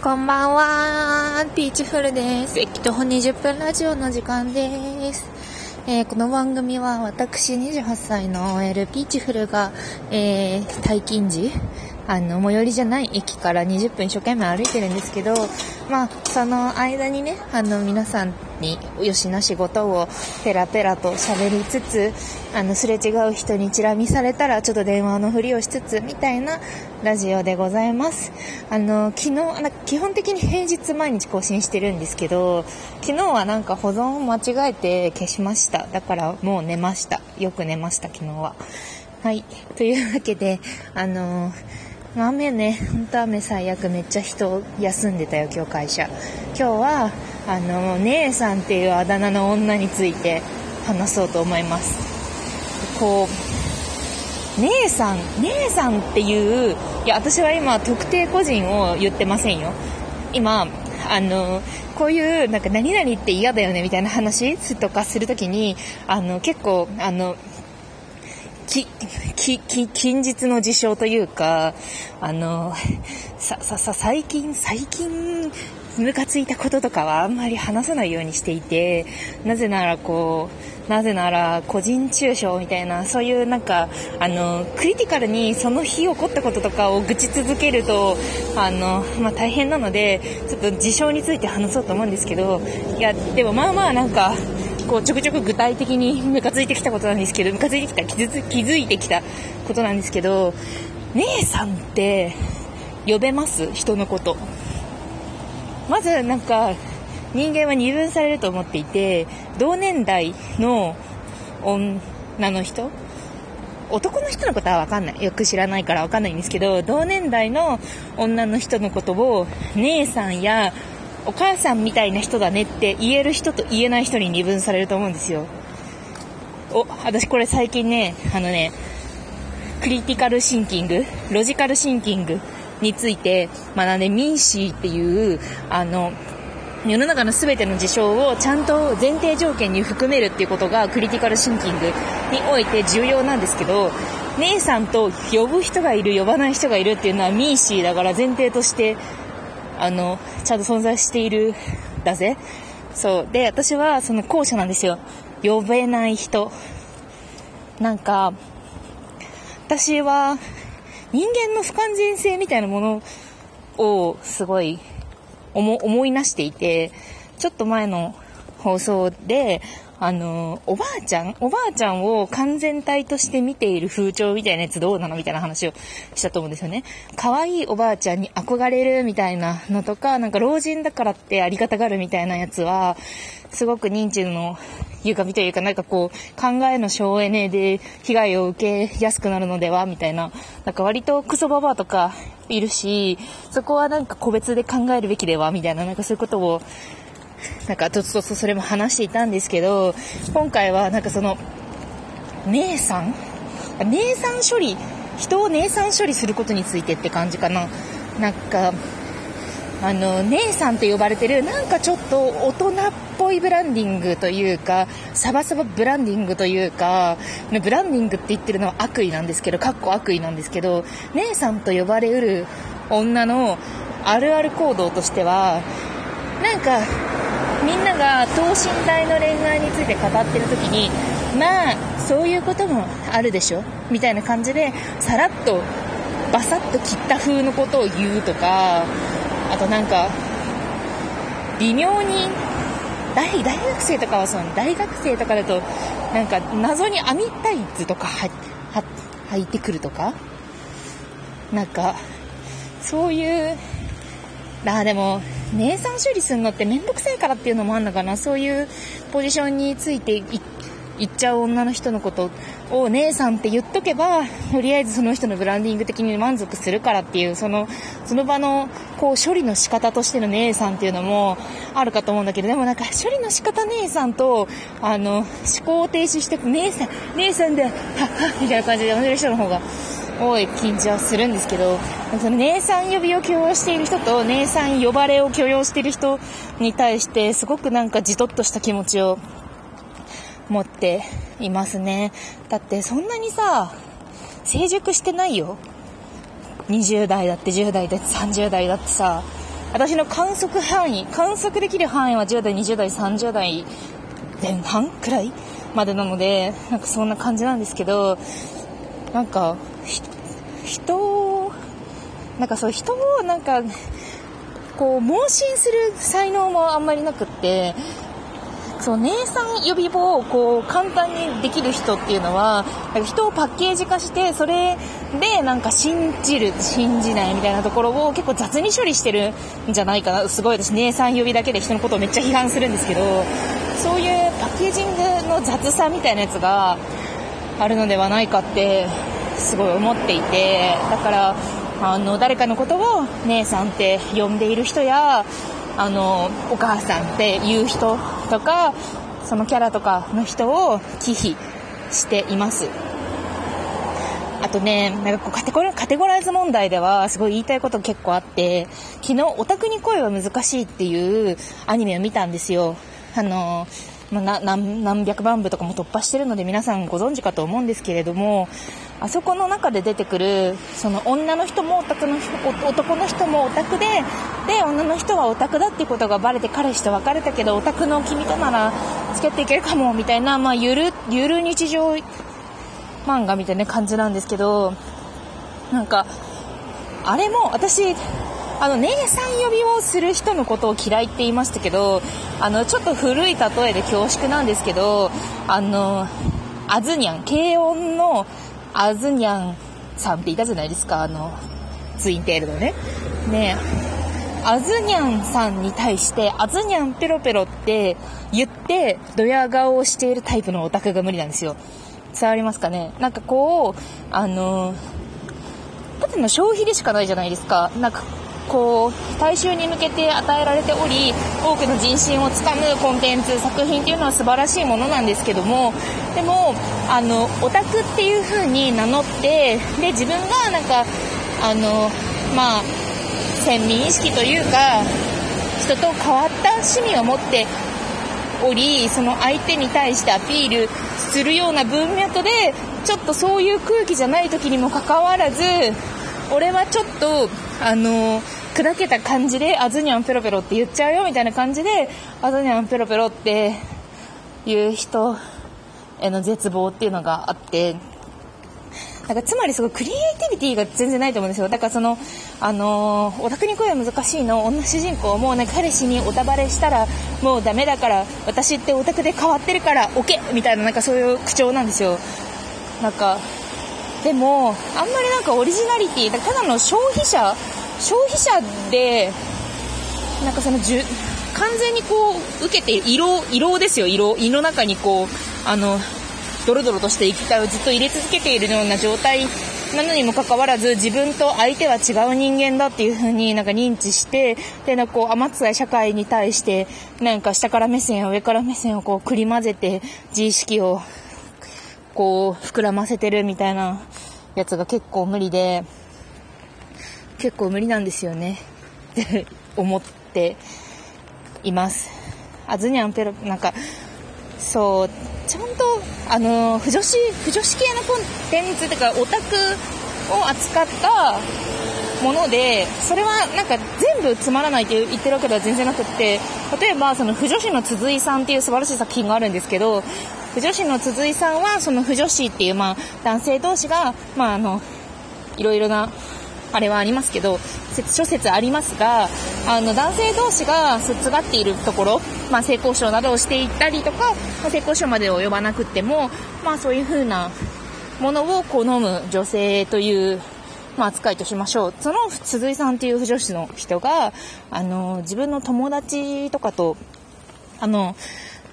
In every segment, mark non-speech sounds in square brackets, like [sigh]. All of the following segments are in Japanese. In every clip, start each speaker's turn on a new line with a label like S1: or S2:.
S1: こんばんは。ピーチフルです。駅徒歩20分ラジオの時間です。えー、この番組は私28歳の OL ピーチフルが、えー、退勤時、あの、最寄りじゃない駅から20分一生懸命歩いてるんですけど、まあ、その間にね、あの、皆さんによしな仕事をペラペラと喋りつつ、あの、すれ違う人にチラ見されたらちょっと電話のふりをしつつ、みたいなラジオでございます。あの、昨日、基本的に平日毎日更新してるんですけど、昨日はなんか保存を間違えて消しました。だからもう寝ました。よく寝ました、昨日は。はい。というわけで、あの雨ね、本当雨最悪めっちゃ人休んでたよ、今日会社。今日は、あの、姉さんっていうあだ名の女について話そうと思います。こう、姉さん、姉さんっていう、いや、私は今特定個人を言ってませんよ。今、あの、こういう、なんか何々って嫌だよねみたいな話とかするときに、あの、結構、あの、き、き、き、近日の事象というか、あの、さ、さ、最近、最近、ムカついたこととかはあんまり話さないようにしていて、なぜならこう、なぜなら個人中傷みたいな、そういうなんか、あの、クリティカルにその日起こったこととかを愚痴続けると、あの、まあ、大変なので、ちょっと事象について話そうと思うんですけど、いや、でもまあまあなんか、こうちょくちょく具体的にムカついてきたことなんですけど、ムカついてきた、気づいてきたことなんですけど、姉さんって呼べます？人のこと。まずなんか、人間は二分されると思っていて、同年代の女の人男の人のことはわかんない。よく知らないからわかんないんですけど、同年代の女の人のことを、姉さんやお母さんみたいな人だねって言える人と言えない人に二分されると思うんですよ。お、私これ最近ね、あのね、クリティカルシンキング、ロジカルシンキングについて学んで、ミンシーっていう、あの、世の中の全ての事象をちゃんと前提条件に含めるっていうことがクリティカルシンキングにおいて重要なんですけど、姉さんと呼ぶ人がいる、呼ばない人がいるっていうのはミーシーだから前提としてあの、ちゃんと存在しているだぜ。そう。で、私はその後者なんですよ。呼べない人。なんか、私は人間の不完全性みたいなものをすごい思いなしていて、ちょっと前の放送で、あの、おばあちゃんおばあちゃんを完全体として見ている風潮みたいなやつどうなのみたいな話をしたと思うんですよね。可愛いおばあちゃんに憧れるみたいなのとか、なんか老人だからってありがたがるみたいなやつは、すごく認知の歪みというか、なんかこう、考えの省エネで被害を受けやすくなるのではみたいな、なんか割とクソババアとかいるし、そこはなんか個別で考えるべきではみたいな、なんかそういうことをなんか、とつとつそれも話していたんですけど、今回はなんかその、姉さん姉さん処理、人を姉さん処理することについてって感じかな。なんか、あの、姉さんって呼ばれてる、なんかちょっと大人っぽいブランディングというか、サバサバブランディングというか、ブランディングって言ってるのは悪意なんですけど、かっこ悪意なんですけど、姉さんと呼ばれうる女のあるある行動としては、なんか、みんなが等身大の恋愛について語ってる時にまあそういうこともあるでしょ？みたいな感じでさらっとバサッと切った風のことを言うとかあとなんか微妙に大大学生とかはそう大学生とかだとなんか謎に網タイツとか履いてくるとかなんかそういうあでも姉さん処理するのって面倒くさいからっていうのもあるのかな。そういうポジションについていっちゃう女の人のことを姉さんって言っとけばとりあえずその人のブランディング的に満足するからっていうそのその場のこう処理の仕方としての姉さんっていうのもあるかと思うんだけどでもなんか処理の仕方姉さんとあの思考を停止して姉さん姉さんではっはみたいな感じで呼んでる人の方が多い緊張するんですけど、その姉さん呼びを許容している人と、姉さん呼ばれを許容している人に対して、すごくなんかじとっとした気持ちを持っていますね。だってそんなにさ、成熟してないよ。20代だって10代だって30代だってさ、私の観測範囲、観測できる範囲は10代、20代、30代前半くらいまでなので、なんかそんな感じなんですけど、なんか、人を、なんかそう、人をなんか、こう、盲信する才能もあんまりなくって、そう、姉さん呼び棒をこう簡単にできる人っていうのは、人をパッケージ化して、それでなんか信じる、信じないみたいなところを結構雑に処理してるんじゃないかな。すごい私、姉さん呼びだけで人のことをめっちゃ批判するんですけど、そういうパッケージングの雑さみたいなやつがあるのではないかって、すごい思っていて、だから、あの、誰かのことを姉さんって呼んでいる人や、あの、お母さんっていう人とか、そのキャラとかの人を忌避しています。あとね、なんかこうカテゴカテゴライズ問題ではすごい言いたいこと結構あって、昨日オタクに恋は難しいっていうアニメを見たんですよ。あの、まあ、何何百万部とかも突破してるので皆さんご存知かと思うんですけれども、あそこの中で出てくる、その女の人もオタクの、男の人もオタクで、で、女の人はオタクだっていうことがバレて彼氏と別れたけど、オタクの君となら付き合っていけるかも、みたいな、まあ、ゆる、ゆる日常漫画みたいな感じなんですけど、なんか、あれも私、あの、姉さん呼びをする人のことを嫌いって言いましたけど、あの、ちょっと古い例えで恐縮なんですけど、あの、あずにゃん、軽音のアズニャンさんっていたじゃないですか、あの、ツインテールのね。ねあずにゃんさんに対して、アズニャンペロペロって言って、ドヤ顔をしているタイプのオタクが無理なんですよ。伝わりますかね？なんかこう、あの、ただの消費でしかないじゃないですか。なんかこう大衆に向けて与えられており多くの人心をつかむコンテンツ作品っていうのは素晴らしいものなんですけどもでもあのオタクっていう風に名乗ってで自分がなんかあのまあ先民意識というか人と変わった趣味を持っておりその相手に対してアピールするような文脈でちょっとそういう空気じゃない時にもかかわらず俺はちょっとあの砕けた感じで、あずにゃんペロペロって言っちゃうよみたいな感じで、あずにゃんペロペロっていう人への絶望っていうのがあって、なんかつまりすごいクリエイティビティが全然ないと思うんですよ。だからその、あの、オタクに声は難しいの女主人公もなんか彼氏におたばれしたらもうダメだから私ってオタクで変わってるからオケみたいななんかそういう口調なんですよ。なんか、でも、あんまりなんかオリジナリティ、ただの消費者消費者で、なんかそのじゅ、完全にこう、受けて、色、色ですよ、色。胃の中にこう、あの、ドロドロとして液体をずっと入れ続けているような状態なのにもかかわらず、自分と相手は違う人間だっていう風になんか認知して、で、なんかこう、甘つい社会に対して、なんか下から目線や上から目線をこう、くり混ぜて、自意識を、こう、膨らませてるみたいなやつが結構無理で、結構無理なんですよねって [laughs] 思っています。あずにゃんペロ、なんか、そう、ちゃんと、あの、不女子、不女子系のコンテンツとか、オタクを扱ったもので、それはなんか全部つまらないって言ってるわけでは全然なくって、例えばその不女子の鈴井さんっていう素晴らしい作品があるんですけど、不女子の鈴井さんはその不女子っていうまあ男性同士が、まああの、いろいろなあれはありますけど、諸説ありますが、あの、男性同士が接がっているところ、まあ、性交渉などをしていったりとか、まあ、性交渉まで及ばなくても、まあ、そういう風なものを好む女性という、まあ、扱いとしましょう。その鈴井さんっていう不女子の人が、あの、自分の友達とかと、あの、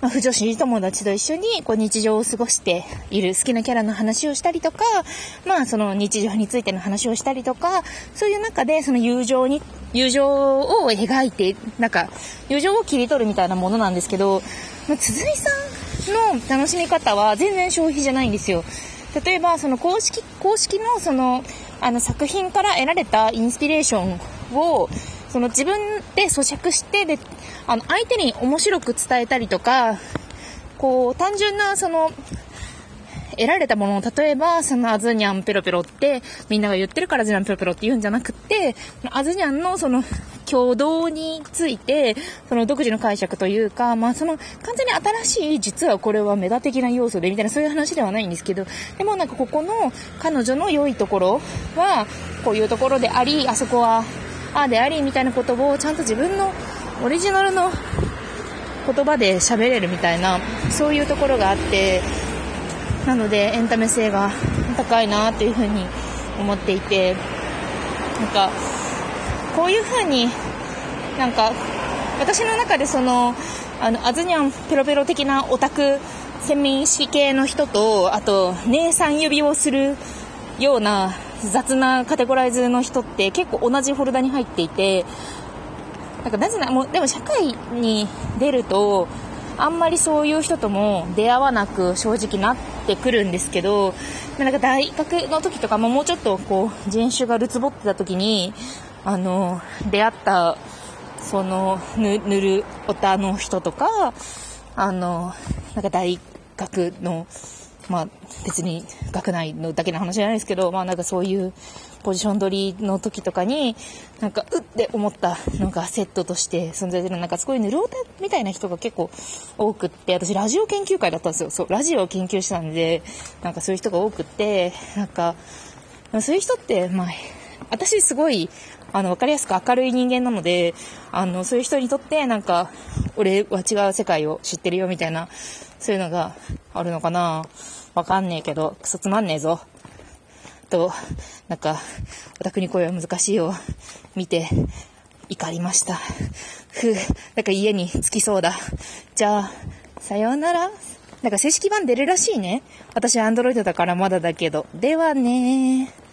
S1: まあ、不女子友達と一緒にこう日常を過ごしている好きなキャラの話をしたりとか、まあその日常についての話をしたりとか、そういう中でその友情に、友情を描いて、なんか友情を切り取るみたいなものなんですけど、まあ、鈴井さんの楽しみ方は全然消費じゃないんですよ。例えばその公式、公式のその、あの作品から得られたインスピレーションを、その自分で咀嚼して、で、あの、相手に面白く伝えたりとか、こう、単純な、その、得られたものを、例えば、そのアズニャンペロペロって、みんなが言ってるからアズニャンペロペロって言うんじゃなくて、アズニャンのその、共同について、その独自の解釈というか、まあその完全に新しい、実はこれはメタ的な要素でみたいなそういう話ではないんですけど、でもなんかここの彼女の良いところは、こういうところであり、あそこは、ああであり、みたいなことをちゃんと自分のオリジナルの言葉で喋れるみたいな、そういうところがあって、なのでエンタメ性が高いなっていうふうに思っていて、なんか、こういう風になんか私の中でそのあのアズニャンペロペロ的なオタク先民意識系の人とあと姉さん指をするような雑なカテゴライズの人って結構同じフォルダに入っていてなんかなぜなもうでも社会に出るとあんまりそういう人とも出会わなく正直なってくるんですけどなんか大学の時とかももうちょっとこう人種がるつぼってた時にあの、出会った、その、ぬ、塗るおたの人とか、あの、なんか大学の、まあ、別に学内のだけの話じゃないですけど、まあなんかそういうポジション取りの時とかに、なんか、うって思ったのがセットとして存在する、なんかすごいぬるおたみたいな人が結構多くって、私ラジオ研究会だったんですよ。そう、ラジオを研究したんで、なんかそういう人が多くって、なんか、そういう人って、まあ、私すごい、あの、わかりやすく明るい人間なので、あの、そういう人にとって、なんか、俺は違う世界を知ってるよみたいな、そういうのがあるのかなわかんねえけど、クソつまんねえぞ。と、なんか、オタクに声は難しいを見て、怒りました。ふぅ、なんか家に着きそうだ。じゃあ、さようなら。なんか正式版出るらしいね。私はアンドロイドだからまだだけど。ではねー。